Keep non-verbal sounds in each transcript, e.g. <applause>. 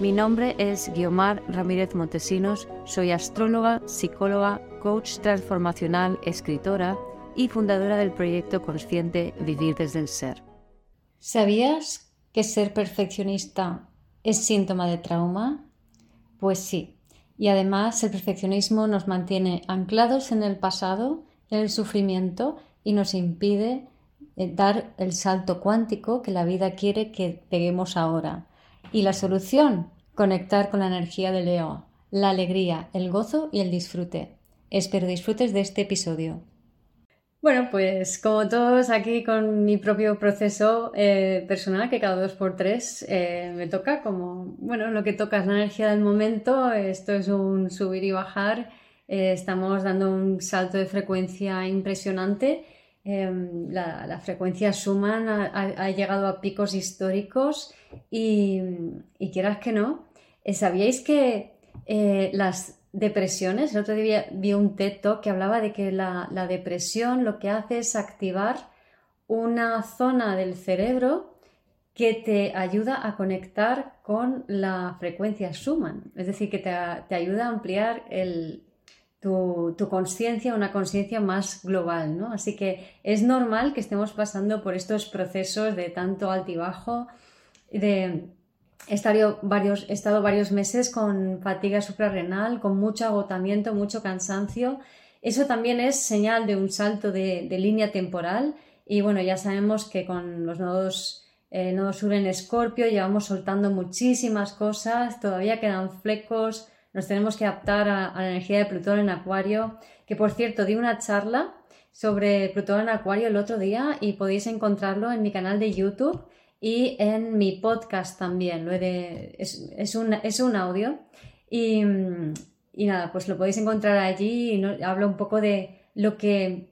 Mi nombre es Guiomar Ramírez Montesinos, soy astróloga, psicóloga, coach transformacional, escritora y fundadora del proyecto consciente Vivir desde el Ser. ¿Sabías que ser perfeccionista es síntoma de trauma? Pues sí, y además el perfeccionismo nos mantiene anclados en el pasado, en el sufrimiento y nos impide eh, dar el salto cuántico que la vida quiere que peguemos ahora. Y la solución, conectar con la energía de Leo, la alegría, el gozo y el disfrute. Espero disfrutes de este episodio. Bueno, pues como todos aquí con mi propio proceso eh, personal, que cada dos por tres eh, me toca, como, bueno, lo que toca es la energía del momento, esto es un subir y bajar, eh, estamos dando un salto de frecuencia impresionante, em, la, frecuencia Schumann ha llegado a picos históricos y, quieras que no, eh, ¿sabíais que eh, las depresiones, el otro día vi un TED que hablaba de que la, depresión lo que hace es activar una zona del cerebro que te ayuda a conectar con la frecuencia Schumann, es decir, que te, ayuda a ampliar tu, tu conciencia, una conciencia más global, ¿no? Así que es normal que estemos pasando por estos procesos de tanto altibajo, de he estado varios, he estado varios meses con fatiga suprarrenal, con mucho agotamiento, mucho cansancio. Eso también es señal de un salto de, línea temporal y bueno, ya sabemos que con los nodos, eh, nodos sur en escorpio llevamos soltando muchísimas cosas, todavía quedan flecos, nos tenemos que adaptar a, la energía de Plutón en acuario, que por cierto di una charla sobre Plutón en acuario el otro día y podéis encontrarlo en mi canal de YouTube y en mi podcast también. Es, un, es, un, audio y, y, nada, pues lo podéis encontrar allí y hablo un poco de lo que,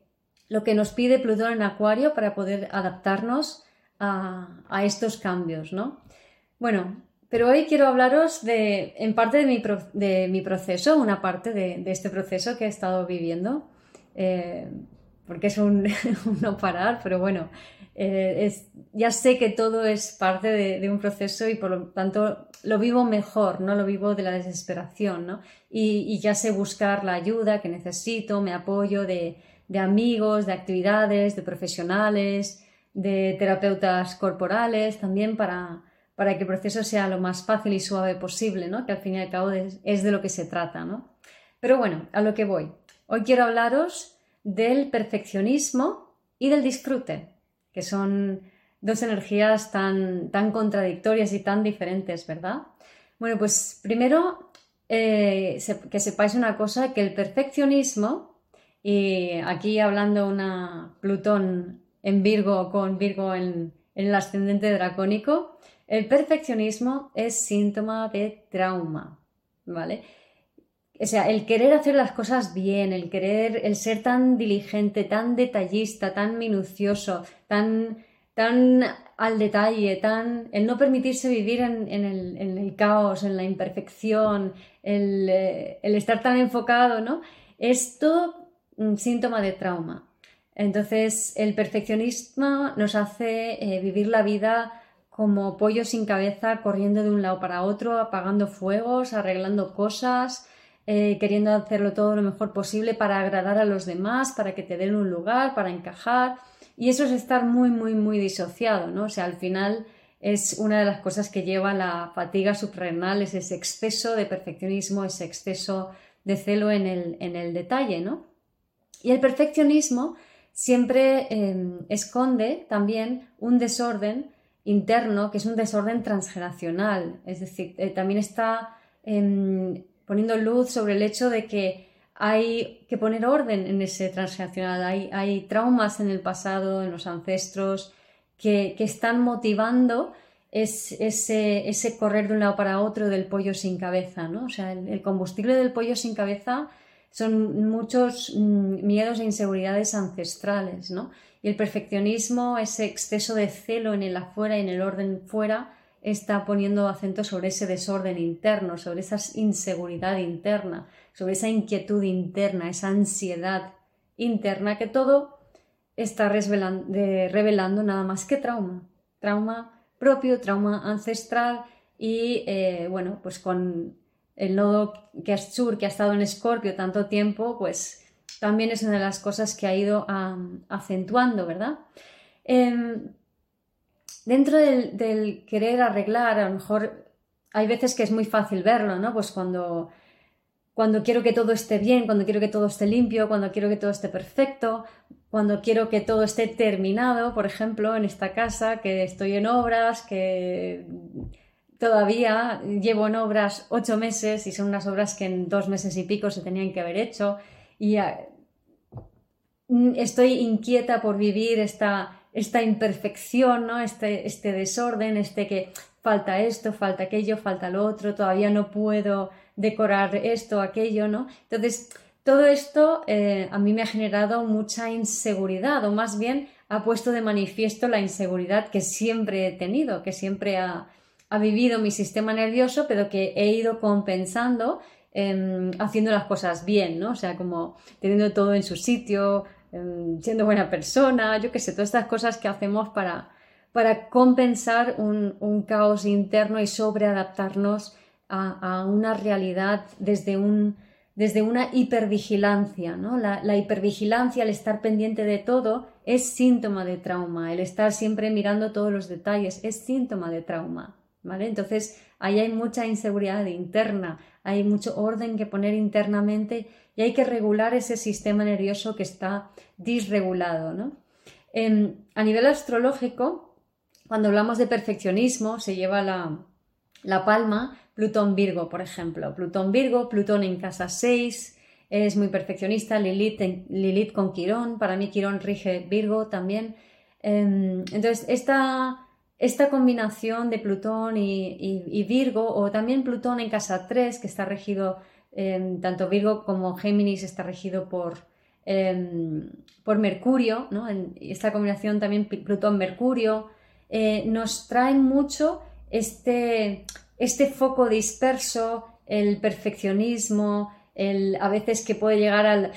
lo que nos pide Plutón en Acuario para poder adaptarnos a, a estos cambios, ¿no? Bueno, pero hoy quiero hablaros de, en parte de mi, mi proceso, una parte de, este proceso que he estado viviendo, eh, porque es un, <laughs> un no parar, pero bueno, eh, ya sé que todo es parte de, un proceso y por lo tanto lo vivo mejor, no lo vivo de la desesperación, ¿no? Y, ya sé buscar la ayuda que necesito, me apoyo de, amigos, de actividades, de profesionales, de terapeutas corporales también para, para que el proceso sea lo más fácil y suave posible, ¿no? Que al fin y al cabo es, de lo que se trata, ¿no? Pero bueno, a lo que voy. Hoy quiero hablaros del perfeccionismo y del disfrute que son dos energías tan, tan contradictorias y tan diferentes, ¿verdad? Bueno, pues primero eh, que sepáis una cosa, que el perfeccionismo, y aquí hablando una Plutón en Virgo con Virgo en, en el ascendente dracónico, el perfeccionismo es síntoma de trauma, ¿vale? O sea, el querer hacer las cosas bien, el querer, el ser tan diligente, tan detallista, tan minucioso, tan, tan al detalle, tan, el no permitirse vivir en, el, caos, en la imperfección, eh, el, estar tan enfocado, ¿no? Es todo un síntoma de trauma. Entonces, el perfeccionismo nos hace eh, vivir la vida como pollo sin cabeza, corriendo de un lado para otro, apagando fuegos, arreglando cosas, eh, queriendo hacerlo todo lo mejor posible para agradar a los demás, para que te den un lugar, para encajar. Y eso es estar muy, muy, muy disociado, ¿no? O sea, al final es una de las cosas que lleva la fatiga suprarrenal, es ese exceso de perfeccionismo, ese exceso de celo en el, en el detalle, ¿no? Y el perfeccionismo siempre em, esconde también un desorden interno, que es un desorden transgeneracional, es decir, eh, también está em, poniendo luz sobre el hecho de que hay que poner orden en ese transgeneracional. Hay, traumas en el pasado, en los ancestros, que, están motivando es ese, ese, correr de un lado para otro del pollo sin cabeza, ¿no? O sea, el, combustible del pollo sin cabeza son muchos mm, miedos e inseguridades ancestrales, ¿no? Y el perfeccionismo, ese exceso de celo en el afuera y en el orden fuera, está poniendo acento sobre ese desorden interno, sobre esa inseguridad interna, sobre esa inquietud interna, esa ansiedad interna, que todo está revelando nada más que trauma. Trauma propio, trauma ancestral y eh, bueno, pues con el nodo que sur que ha estado en Escorpio tanto tiempo, pues también es una de las cosas que ha ido acentuando, ¿verdad? Em, dentro del, querer arreglar, a lo mejor hay veces que es muy fácil verlo, ¿no? Pues cuando, cuando quiero que todo esté bien, cuando quiero que todo esté limpio, cuando quiero que todo esté perfecto, cuando quiero que todo esté terminado, por ejemplo, en esta casa, que estoy en obras, que todavía llevo en obras ocho meses y son unas obras que en dos meses y pico se tenían que haber hecho y estoy inquieta por vivir esta, esta imperfección, ¿no? este, este desorden, este que falta esto, falta aquello, falta lo otro, todavía no puedo decorar esto, aquello, ¿no? Entonces, todo esto eh, a mí me ha generado mucha inseguridad, o más bien ha puesto de manifiesto la inseguridad que siempre he tenido, que siempre ha, vivido mi sistema nervioso, pero que he ido compensando em, haciendo las cosas bien, ¿no? O sea, como teniendo todo en su sitio, em, siendo buena persona, yo qué sé, todas estas cosas que hacemos para, compensar un, caos interno y sobreadaptarnos a una realidad desde una hipervigilancia. ¿no? La, hipervigilancia, el estar pendiente de todo, es síntoma de trauma. El estar siempre mirando todos los detalles es síntoma de trauma. ¿Vale? Entonces, ahí hay mucha inseguridad interna, hay mucho orden que poner internamente y hay que regular ese sistema nervioso que está disregulado. ¿no? Em, a nivel astrológico, cuando hablamos de perfeccionismo, se lleva la, la palma Plutón Virgo, por ejemplo. Plutón Virgo, Plutón en casa 6, es muy perfeccionista, Lilith, Lilith con Quirón, para mí Quirón rige Virgo también. Em, entonces, esta, esta, combinación de Plutón y, Virgo, o también Plutón en casa 3, que está regido, em, tanto Virgo como Géminis está regido por, em, por Mercurio, ¿no? esta combinación también Plutón-Mercurio, eh, nos trae mucho este, este foco disperso, el perfeccionismo, el, a veces que puede llegar al,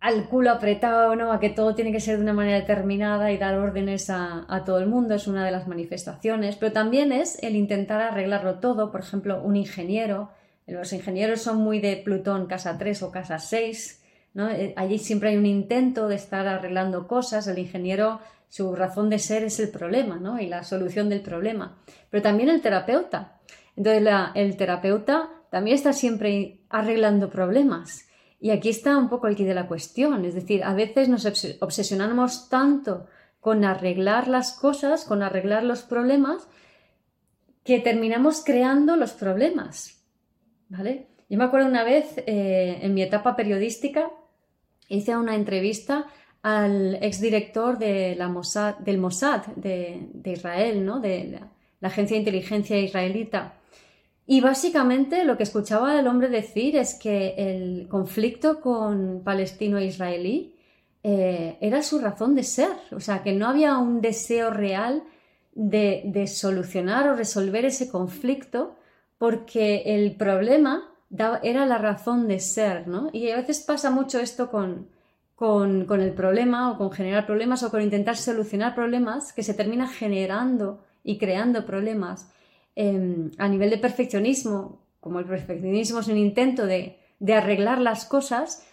al culo apretado, ¿no? A que todo tiene que ser de una manera determinada y dar órdenes a, todo el mundo, es una de las manifestaciones, pero también es el intentar arreglarlo todo, por ejemplo, un ingeniero, los ingenieros son muy de Plutón casa 3 o casa 6, ¿no? Eh, allí siempre hay un intento de estar arreglando cosas, el ingeniero, su razón de ser es el problema, ¿no? Y la solución del problema, pero también el terapeuta, entonces el terapeuta también está siempre arreglando problemas. Y aquí está un poco el quid de la cuestión. Es decir, a veces nos obsesionamos tanto con arreglar las cosas, con arreglar los problemas, que terminamos creando los problemas. ¿Vale? Yo me acuerdo una vez, eh, en mi etapa periodística, hice una entrevista al exdirector de del Mossad de, Israel, ¿no? de la agencia de inteligencia israelita. Y básicamente lo que escuchaba el hombre decir es que el conflicto con palestino-israelí eh, era su razón de ser, o sea, que no había un deseo real de, solucionar o resolver ese conflicto porque el problema era la razón de ser, ¿no? Y a veces pasa mucho esto con, con, el problema o con generar problemas o con intentar solucionar problemas que se termina generando y creando problemas Em, a nivel de perfeccionismo, como el perfeccionismo es un intento de, arreglar las cosas,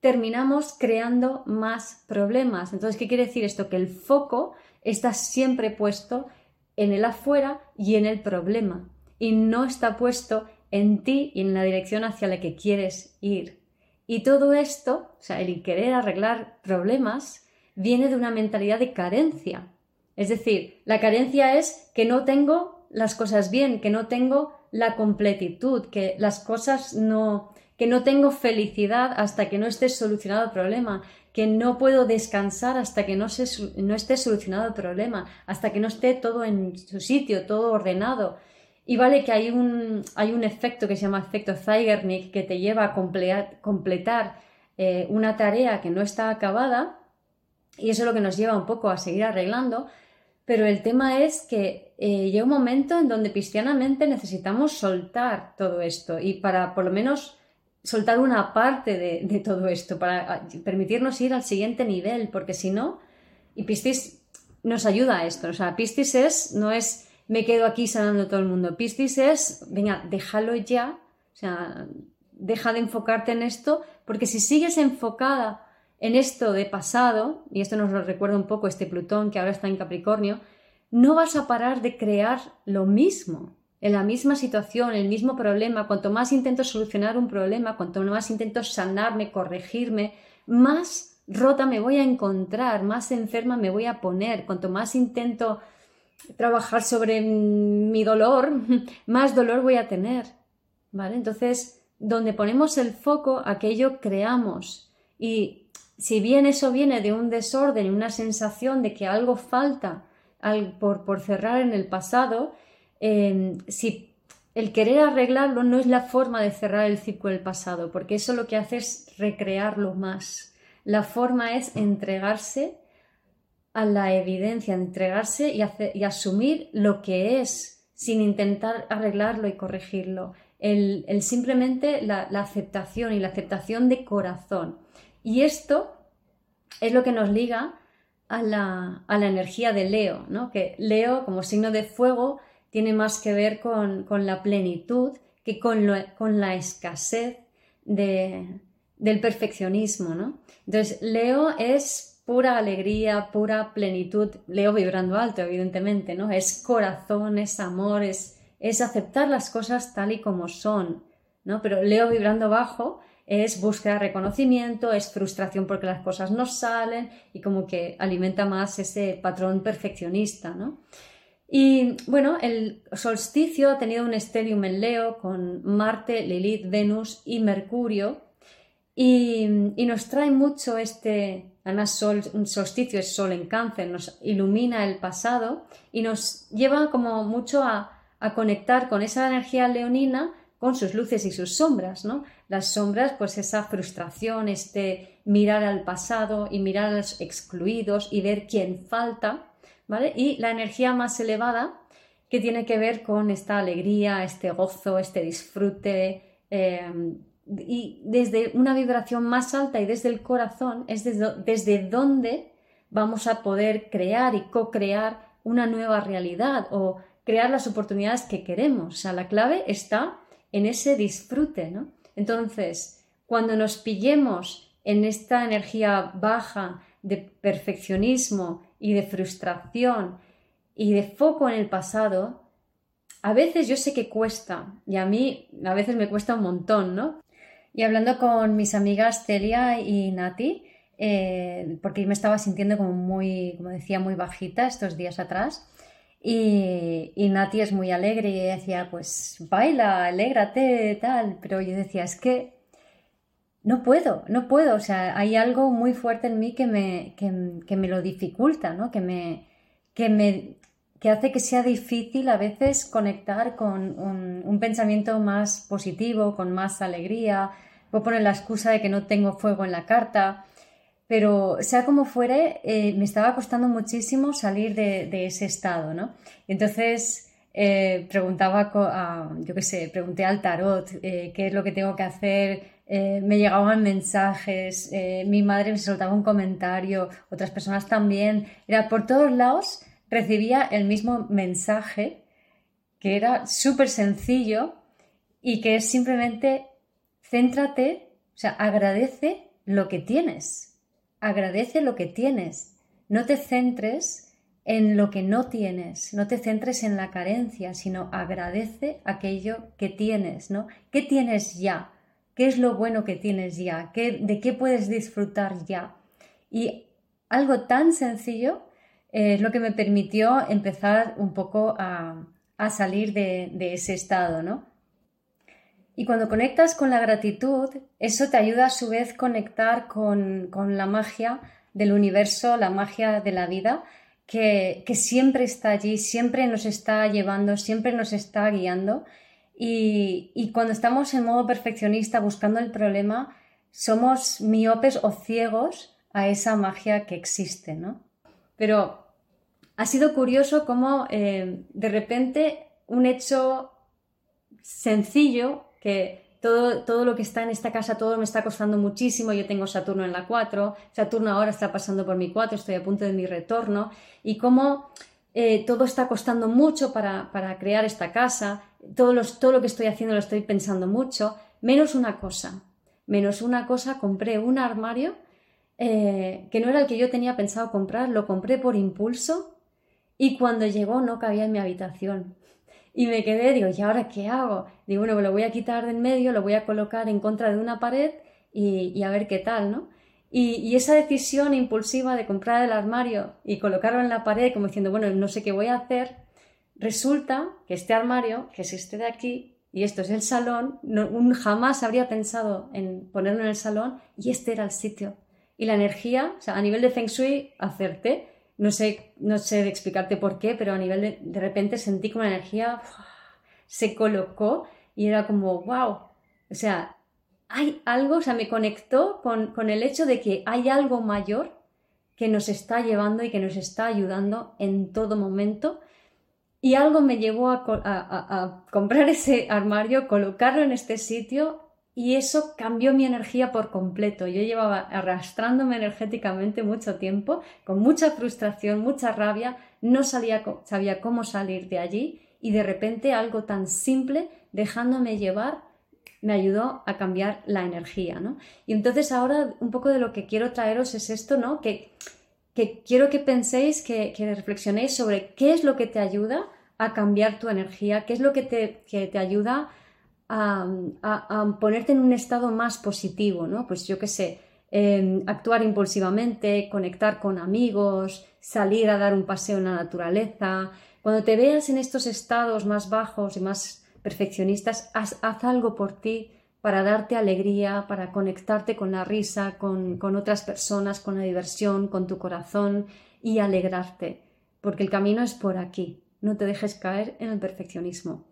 terminamos creando más problemas. Entonces, ¿qué quiere decir esto? Que el foco está siempre puesto en el afuera y en el problema y no está puesto en ti y en la dirección hacia la que quieres ir. Y todo esto, o sea, el querer arreglar problemas, viene de una mentalidad de carencia. Es decir, la carencia es que no tengo las cosas bien, que no tengo la completitud, que las cosas no, que no tengo felicidad hasta que no esté solucionado el problema, que no puedo descansar hasta que no, no esté solucionado el problema, hasta que no esté todo en su sitio, todo ordenado. Y vale que hay un, hay un efecto que se llama efecto Zeigarnik que te lleva a completar eh, una tarea que no está acabada y eso es lo que nos lleva un poco a seguir arreglando, pero el tema es que eh, llega un momento en donde cristianamente necesitamos soltar todo esto y para por lo menos soltar una parte de, todo esto, para ah, permitirnos ir al siguiente nivel, porque si no, y Piscis nos ayuda a esto, o sea, Piscis es, no es me quedo aquí sanando todo el mundo, Piscis es, venga, déjalo ya, o sea, deja de enfocarte en esto, porque si sigues enfocada en esto de pasado, y esto nos lo recuerda un poco este Plutón que ahora está en Capricornio, no vas a parar de crear lo mismo, en la misma situación, el mismo problema. Cuanto más intento solucionar un problema, cuanto más intento sanarme, corregirme, más rota me voy a encontrar, más enferma me voy a poner. Cuanto más intento trabajar sobre mi dolor, <laughs> más dolor voy a tener. ¿Vale? Entonces, donde ponemos el foco, aquello creamos. Y si bien eso viene de un desorden, y una sensación de que algo falta por, cerrar en el pasado, em, si el querer arreglarlo no es la forma de cerrar el ciclo del pasado, porque eso lo que hace es recrearlo más. La forma es entregarse a la evidencia, entregarse y, asumir lo que es sin intentar arreglarlo y corregirlo. El, simplemente la aceptación y la aceptación de corazón. Y esto es lo que nos liga a la, energía de Leo, ¿no? que Leo como signo de fuego tiene más que ver con, la plenitud que con, con la escasez del perfeccionismo. ¿no? Entonces, Leo es pura alegría, pura plenitud, Leo vibrando alto, evidentemente, ¿no? Es corazón, es amor, es, es aceptar las cosas tal y como son, ¿no? Pero Leo vibrando bajo es búsqueda de reconocimiento, es frustración porque las cosas no salen y como que alimenta más ese patrón perfeccionista, ¿no? Y bueno, el solsticio ha tenido un estelium en Leo con Marte, Lilith, Venus y Mercurio y, nos trae mucho este, además sol, un solsticio es sol en cáncer, nos ilumina el pasado y nos lleva como mucho a, a conectar con esa energía leonina con sus luces y sus sombras, ¿no? Las sombras, pues esa frustración, este mirar al pasado y mirar a los excluidos y ver quién falta, ¿vale? Y la energía más elevada que tiene que ver con esta alegría, este gozo, este disfrute, em, y desde una vibración más alta y desde el corazón es desde, desde donde vamos a poder crear y co-crear una nueva realidad o crear las oportunidades que queremos. O sea, la clave está en ese disfrute, ¿no? Entonces, cuando nos pillemos en esta energía baja de perfeccionismo y de frustración y de foco en el pasado, a veces yo sé que cuesta y a mí a veces me cuesta un montón, ¿no? Y hablando con mis amigas Celia y Nati, eh, porque me estaba sintiendo como muy, como decía, muy bajita estos días atrás, y, y, Nati es muy alegre y decía, pues baila, alégrate, tal. Pero yo decía, es que no puedo, no puedo. O sea, hay algo muy fuerte en mí que me, que, me lo dificulta, ¿no? Que me, que me que hace que sea difícil a veces conectar con un, un pensamiento más positivo, con más alegría. Puedo poner la excusa de que no tengo fuego en la carta pero sea como fuere, eh, me estaba costando muchísimo salir de, ese estado, ¿no? Entonces eh, preguntaba, yo qué sé, pregunté al tarot eh, qué es lo que tengo que hacer, me llegaban mensajes, mi madre me soltaba un comentario, otras personas también, era por todos lados recibía el mismo mensaje que era súper sencillo y que es simplemente céntrate, o sea, agradece lo que tienes agradece lo que tienes. No te centres en lo que no tienes, no te centres en la carencia, sino agradece aquello que tienes, ¿no? ¿Qué tienes ya? ¿Qué es lo bueno que tienes ya? ¿Qué, ¿De qué puedes disfrutar ya? Y algo tan sencillo es lo que me permitió empezar un poco a, salir de, ese estado, ¿no? Y cuando conectas con la gratitud, eso te ayuda a su vez conectar con, la magia del universo, la magia de la vida, que, siempre está allí, siempre nos está llevando, siempre nos está guiando. Y, y, cuando estamos en modo perfeccionista buscando el problema, somos miopes o ciegos a esa magia que existe, ¿no? Pero ha sido curioso cómo eh, de repente un hecho sencillo, que todo, todo, lo que está en esta casa, todo me está costando muchísimo, yo tengo Saturno en la 4, Saturno ahora está pasando por mi 4, estoy a punto de mi retorno, y cómo eh, todo está costando mucho para, crear esta casa, todo, todo lo que estoy haciendo lo estoy pensando mucho, menos una cosa, menos una cosa, compré un armario eh, que no era el que yo tenía pensado comprar, lo compré por impulso y cuando llegó no cabía en mi habitación. Y me quedé, digo, ¿y ahora qué hago? Digo, bueno, lo voy a quitar de en medio, lo voy a colocar en contra de una pared y, a ver qué tal, ¿no? Y, y, esa decisión impulsiva de comprar el armario y colocarlo en la pared, como diciendo, bueno, no sé qué voy a hacer, resulta que este armario, que es este de aquí, y esto es el salón, no, jamás habría pensado en ponerlo en el salón y este era el sitio. Y la energía, o sea, a nivel de Feng Shui, acerté. No sé, no sé explicarte por qué, pero a nivel de, de repente sentí como la energía se colocó y era como, wow. O sea, hay algo, o sea, me conectó con, con el hecho de que hay algo mayor que nos está llevando y que nos está ayudando en todo momento y algo me llevó a, comprar ese armario, colocarlo en este sitio y eso cambió mi energía por completo. Yo llevaba arrastrándome energéticamente mucho tiempo, con mucha frustración, mucha rabia, no sabía cómo salir de allí y de repente algo tan simple, dejándome llevar, me ayudó a cambiar la energía. ¿no? Y entonces ahora un poco de lo que quiero traeros es esto, ¿no? que que quiero que penséis, que, reflexionéis sobre qué es lo que te ayuda a cambiar tu energía, qué es lo que te, te ayuda a, ponerte en un estado más positivo, ¿no? Pues yo qué sé, em, actuar impulsivamente, conectar con amigos, salir a dar un paseo en la naturaleza. Cuando te veas en estos estados más bajos y más perfeccionistas, haz algo por ti, para darte alegría, para conectarte con la risa, con, otras personas, con la diversión, con tu corazón y alegrarte, porque el camino es por aquí. No te dejes caer en el perfeccionismo.